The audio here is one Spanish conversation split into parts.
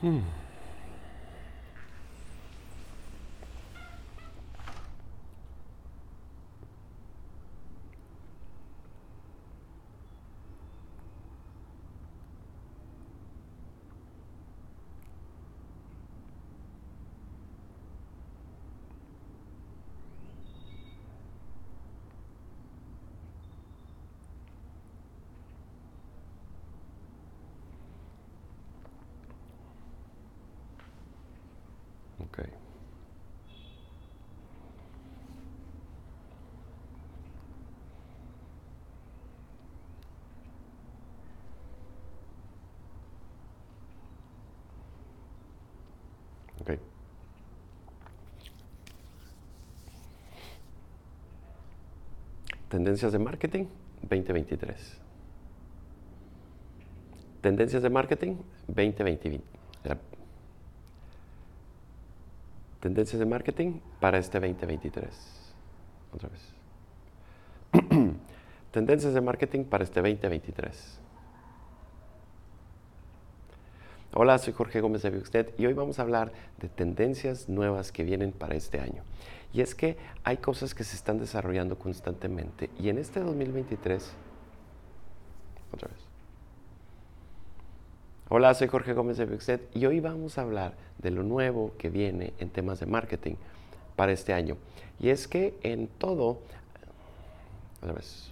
Hmm. Tendencias de marketing 2023. Tendencias de marketing 2020. Tendencias de marketing para este 2023. Otra vez. Tendencias de marketing para este 2023. Hola, soy Jorge Gómez de Bioxnet y hoy vamos a hablar de tendencias nuevas que vienen para este año. Y es que hay cosas que se están desarrollando constantemente y en este 2023, otra vez. Hola, soy Jorge Gómez de Bioxnet y hoy vamos a hablar de lo nuevo que viene en temas de marketing para este año. Y es que en todo, otra vez.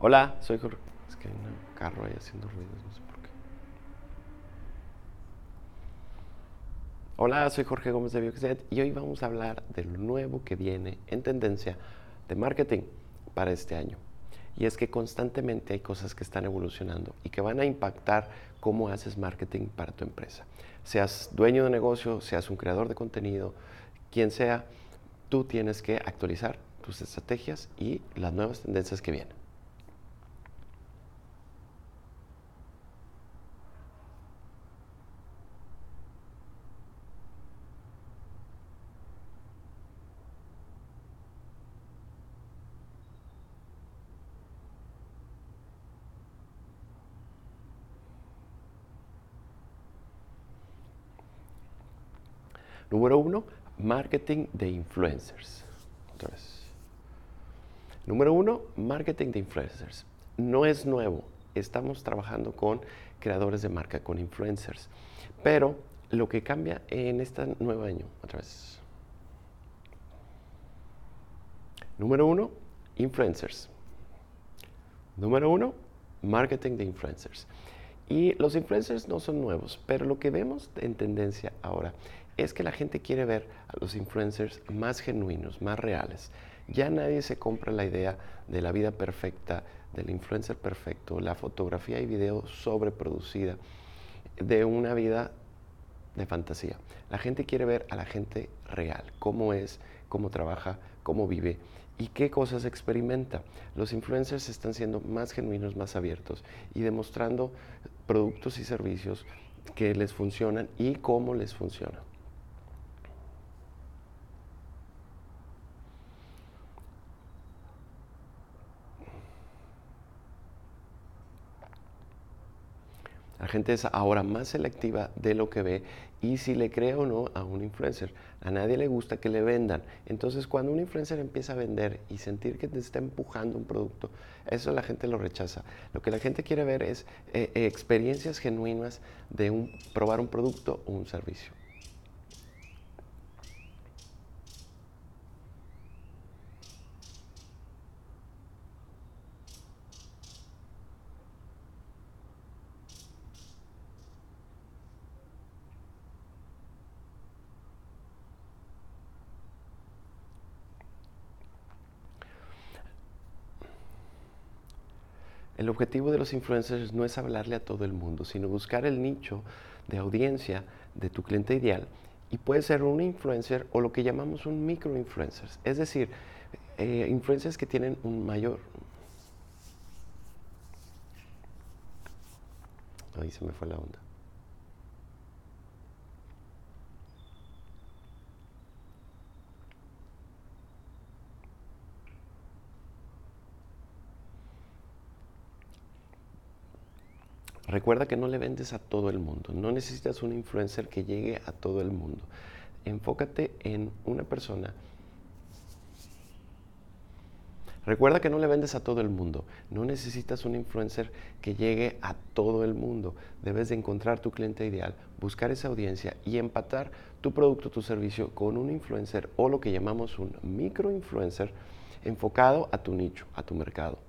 Hola, soy Jorge. Es que hay un carro ahí haciendo ruidos, no sé por qué. Hola, soy Jorge Gómez de Bioxnet y hoy vamos a hablar de lo nuevo que viene en tendencia de marketing para este año. Y es que constantemente hay cosas que están evolucionando y que van a impactar cómo haces marketing para tu empresa. Seas dueño de negocio, seas un creador de contenido, quien sea, tú tienes que actualizar tus estrategias y las nuevas tendencias que vienen. Número uno, marketing de influencers. Otra vez. Número uno, marketing de influencers. No es nuevo. Estamos trabajando con creadores de marca, con influencers. Pero lo que cambia en este nuevo año, otra vez. Número uno, influencers. Número uno, marketing de influencers. Y los influencers no son nuevos, pero lo que vemos en tendencia ahora es que la gente quiere ver a los influencers más genuinos, más reales. Ya nadie se compra la idea de la vida perfecta, del influencer perfecto, la fotografía y video sobreproducida, de una vida de fantasía. La gente quiere ver a la gente real, cómo es, cómo trabaja, cómo vive y qué cosas experimenta. Los influencers están siendo más genuinos, más abiertos y demostrando productos y servicios que les funcionan y cómo les funcionan. La gente es ahora más selectiva de lo que ve y si le cree o no a un influencer. A nadie le gusta que le vendan. Entonces cuando un influencer empieza a vender y sentir que te está empujando un producto, eso la gente lo rechaza. Lo que la gente quiere ver es eh, experiencias genuinas de un, probar un producto o un servicio. El objetivo de los influencers no es hablarle a todo el mundo, sino buscar el nicho de audiencia de tu cliente ideal. Y puede ser un influencer o lo que llamamos un microinfluencer. Es decir, eh, influencers que tienen un mayor... Ahí se me fue la onda. Recuerda que no le vendes a todo el mundo, no necesitas un influencer que llegue a todo el mundo. Enfócate en una persona Recuerda que no le vendes a todo el mundo. No necesitas un influencer que llegue a todo el mundo. Debes de encontrar tu cliente ideal, buscar esa audiencia y empatar tu producto, tu servicio con un influencer o lo que llamamos un microinfluencer enfocado a tu nicho, a tu mercado.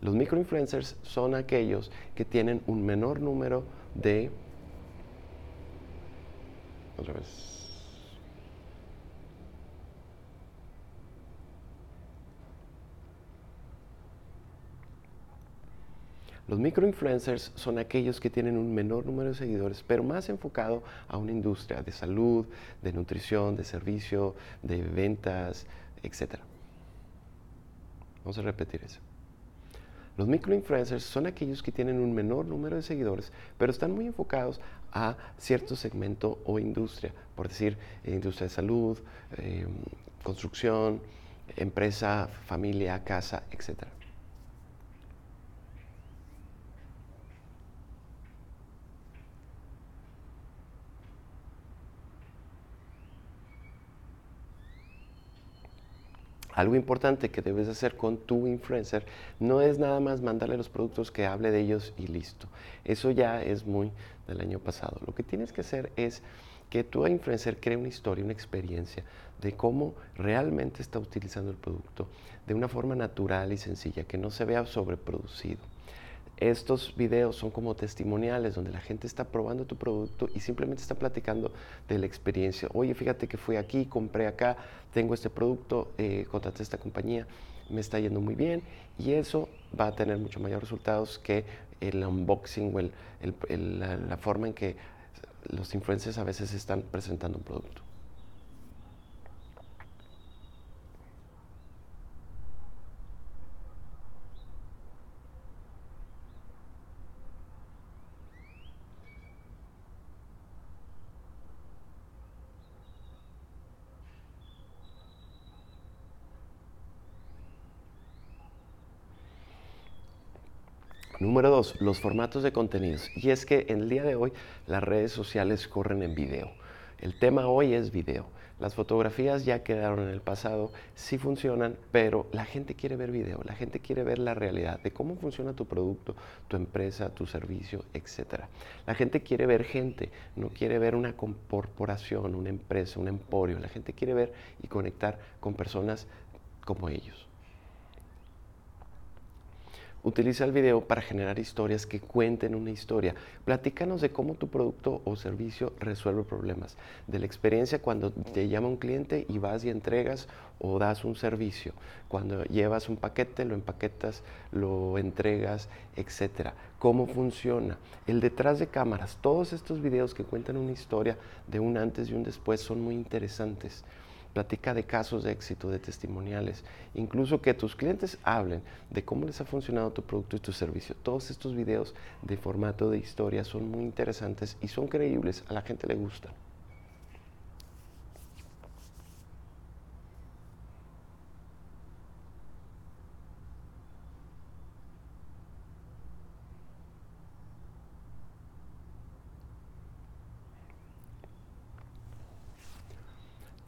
Los microinfluencers son aquellos que tienen un menor número de... Otra vez. Los microinfluencers son aquellos que tienen un menor número de seguidores, pero más enfocado a una industria de salud, de nutrición, de servicio, de ventas, etc. Vamos a repetir eso. Los microinfluencers son aquellos que tienen un menor número de seguidores, pero están muy enfocados a cierto segmento o industria, por decir, industria de salud, eh, construcción, empresa, familia, casa, etcétera. Algo importante que debes hacer con tu influencer no es nada más mandarle los productos que hable de ellos y listo. Eso ya es muy del año pasado. Lo que tienes que hacer es que tu influencer cree una historia, una experiencia de cómo realmente está utilizando el producto de una forma natural y sencilla, que no se vea sobreproducido. Estos videos son como testimoniales donde la gente está probando tu producto y simplemente está platicando de la experiencia. Oye, fíjate que fui aquí, compré acá, tengo este producto, eh, contraté esta compañía, me está yendo muy bien y eso va a tener mucho mayor resultados que el unboxing o la forma en que los influencers a veces están presentando un producto. Número dos, los formatos de contenidos. Y es que en el día de hoy las redes sociales corren en video. El tema hoy es video. Las fotografías ya quedaron en el pasado, sí funcionan, pero la gente quiere ver video, la gente quiere ver la realidad de cómo funciona tu producto, tu empresa, tu servicio, etc. La gente quiere ver gente, no quiere ver una corporación, una empresa, un emporio. La gente quiere ver y conectar con personas como ellos. Utiliza el video para generar historias que cuenten una historia. Platícanos de cómo tu producto o servicio resuelve problemas, de la experiencia cuando te llama un cliente y vas y entregas o das un servicio, cuando llevas un paquete, lo empaquetas, lo entregas, etcétera. Cómo funciona, el detrás de cámaras. Todos estos videos que cuentan una historia de un antes y un después son muy interesantes platica de casos de éxito, de testimoniales, incluso que tus clientes hablen de cómo les ha funcionado tu producto y tu servicio. Todos estos videos de formato de historia son muy interesantes y son creíbles, a la gente le gusta.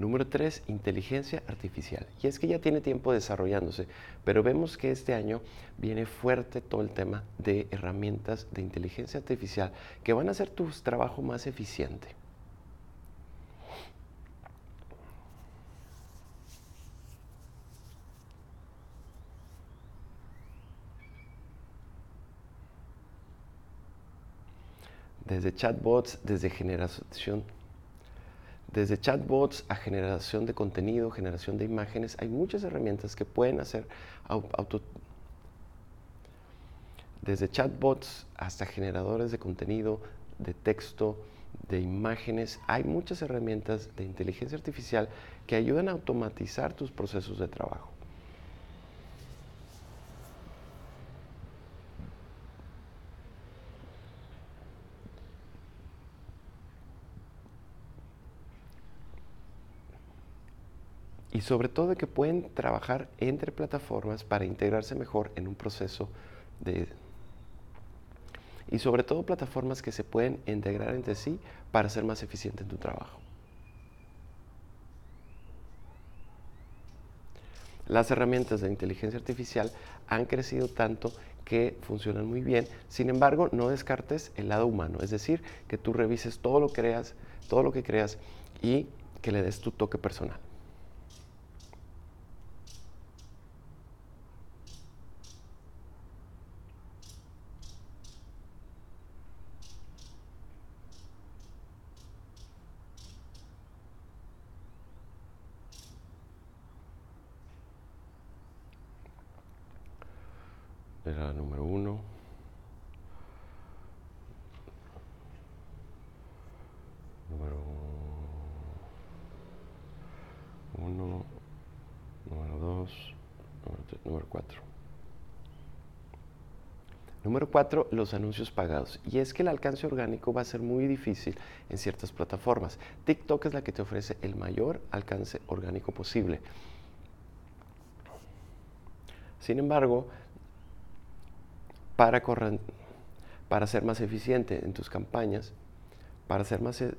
Número tres, inteligencia artificial. Y es que ya tiene tiempo desarrollándose, pero vemos que este año viene fuerte todo el tema de herramientas de inteligencia artificial que van a hacer tu trabajo más eficiente. Desde chatbots, desde generación desde chatbots a generación de contenido, generación de imágenes, hay muchas herramientas que pueden hacer auto... Desde chatbots hasta generadores de contenido, de texto, de imágenes, hay muchas herramientas de inteligencia artificial que ayudan a automatizar tus procesos de trabajo. Y sobre todo que pueden trabajar entre plataformas para integrarse mejor en un proceso de y sobre todo plataformas que se pueden integrar entre sí para ser más eficiente en tu trabajo. Las herramientas de inteligencia artificial han crecido tanto que funcionan muy bien. Sin embargo, no descartes el lado humano, es decir, que tú revises todo lo que creas, todo lo que creas y que le des tu toque personal. Número uno. Número uno, número dos, número, tres, número cuatro. Número cuatro, los anuncios pagados. Y es que el alcance orgánico va a ser muy difícil en ciertas plataformas. TikTok es la que te ofrece el mayor alcance orgánico posible. Sin embargo, para, para ser más eficiente en tus campañas, para ser, más, e,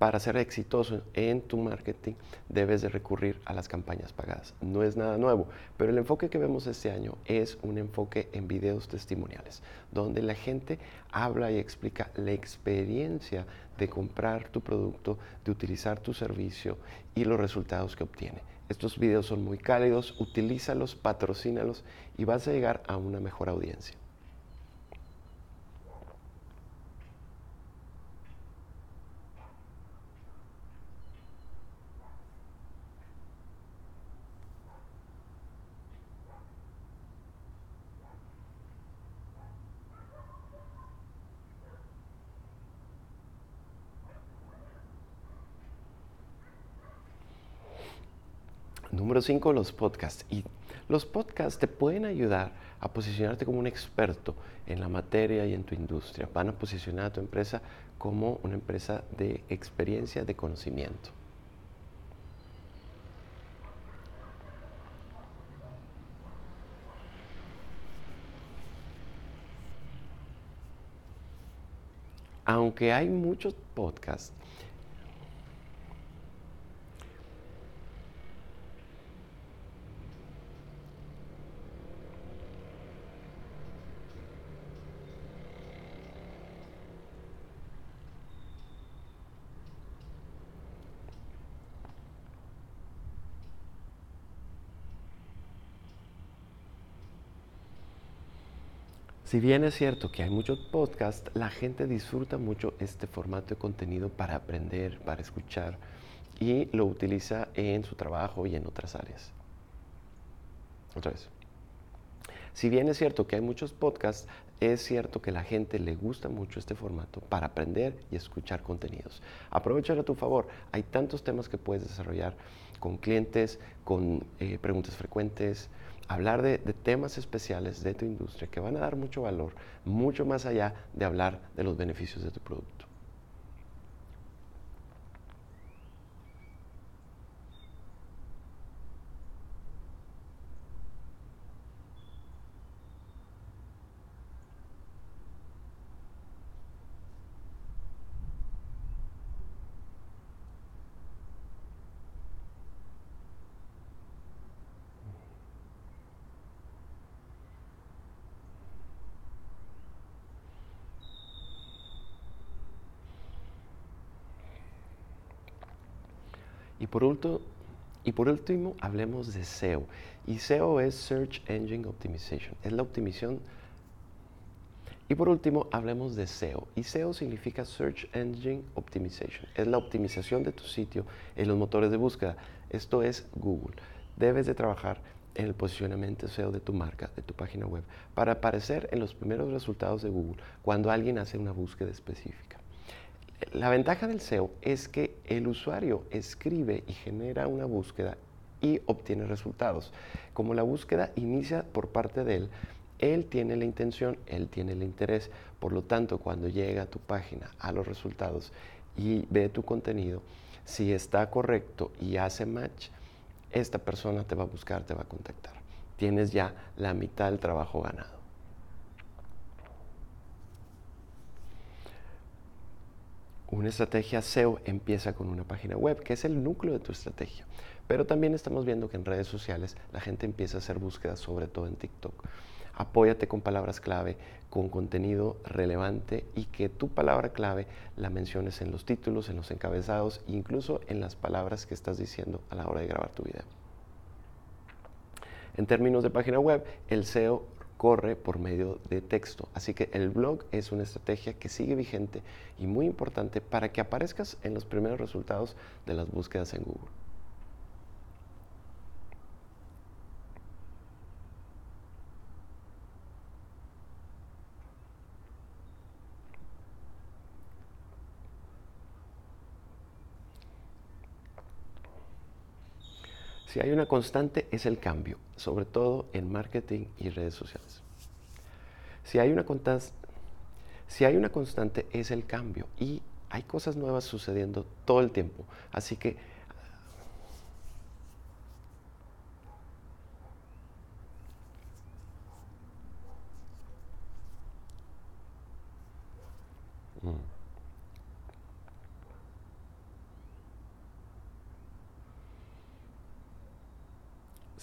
para ser exitoso en tu marketing, debes de recurrir a las campañas pagadas. No es nada nuevo, pero el enfoque que vemos este año es un enfoque en videos testimoniales, donde la gente habla y explica la experiencia de comprar tu producto, de utilizar tu servicio y los resultados que obtiene. Estos videos son muy cálidos, utilízalos, patrocínalos y vas a llegar a una mejor audiencia. Número 5, los podcasts. Y los podcasts te pueden ayudar a posicionarte como un experto en la materia y en tu industria. Van a posicionar a tu empresa como una empresa de experiencia, de conocimiento. Aunque hay muchos podcasts, Si bien es cierto que hay muchos podcasts, la gente disfruta mucho este formato de contenido para aprender, para escuchar y lo utiliza en su trabajo y en otras áreas. Otra vez. Si bien es cierto que hay muchos podcasts, es cierto que la gente le gusta mucho este formato para aprender y escuchar contenidos. Aprovechalo a tu favor. Hay tantos temas que puedes desarrollar con clientes, con eh, preguntas frecuentes, hablar de, temas especiales de tu industria que van a dar mucho valor, mucho más allá de hablar de los beneficios de tu producto. Y por, último, y por último, hablemos de SEO. Y SEO es Search Engine Optimization. Es la optimización. Y por último, hablemos de SEO. Y SEO significa Search Engine Optimization. Es la optimización de tu sitio en los motores de búsqueda. Esto es Google. Debes de trabajar en el posicionamiento SEO de tu marca, de tu página web, para aparecer en los primeros resultados de Google cuando alguien hace una búsqueda específica. La ventaja del SEO es que el usuario escribe y genera una búsqueda y obtiene resultados. Como la búsqueda inicia por parte de él, él tiene la intención, él tiene el interés. Por lo tanto, cuando llega a tu página, a los resultados y ve tu contenido, si está correcto y hace match, esta persona te va a buscar, te va a contactar. Tienes ya la mitad del trabajo ganado. Una estrategia SEO empieza con una página web, que es el núcleo de tu estrategia. Pero también estamos viendo que en redes sociales la gente empieza a hacer búsquedas, sobre todo en TikTok. Apóyate con palabras clave, con contenido relevante y que tu palabra clave la menciones en los títulos, en los encabezados, incluso en las palabras que estás diciendo a la hora de grabar tu video. En términos de página web, el SEO corre por medio de texto. Así que el blog es una estrategia que sigue vigente y muy importante para que aparezcas en los primeros resultados de las búsquedas en Google. Si hay una constante es el cambio, sobre todo en marketing y redes sociales. Si hay una, si hay una constante es el cambio y hay cosas nuevas sucediendo todo el tiempo. Así que mm.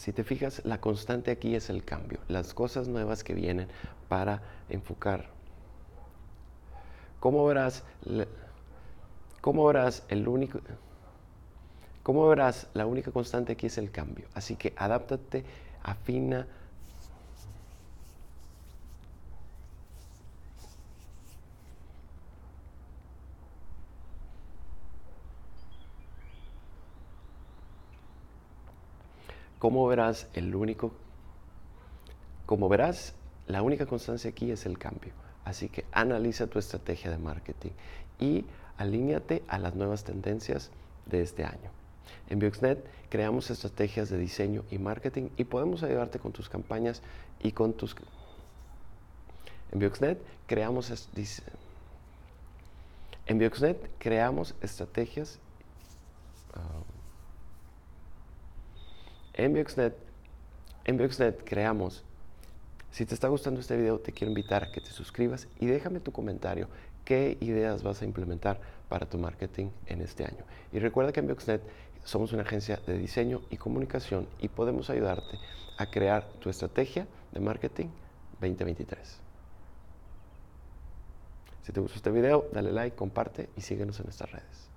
Si te fijas, la constante aquí es el cambio, las cosas nuevas que vienen para enfocar. ¿Cómo verás, cómo verás el único... ¿Cómo verás? La única constante aquí es el cambio. Así que adáptate, afina, Como verás, el único, como verás, la única constancia aquí es el cambio. Así que analiza tu estrategia de marketing y alíñate a las nuevas tendencias de este año. En Bioxnet creamos estrategias de diseño y marketing y podemos ayudarte con tus campañas y con tus... En Bioxnet creamos, en Bioxnet creamos estrategias... Ah, en Bioxnet, creamos. Si te está gustando este video, te quiero invitar a que te suscribas y déjame tu comentario. ¿Qué ideas vas a implementar para tu marketing en este año? Y recuerda que en Bioxnet somos una agencia de diseño y comunicación y podemos ayudarte a crear tu estrategia de marketing 2023. Si te gustó este video, dale like, comparte y síguenos en nuestras redes.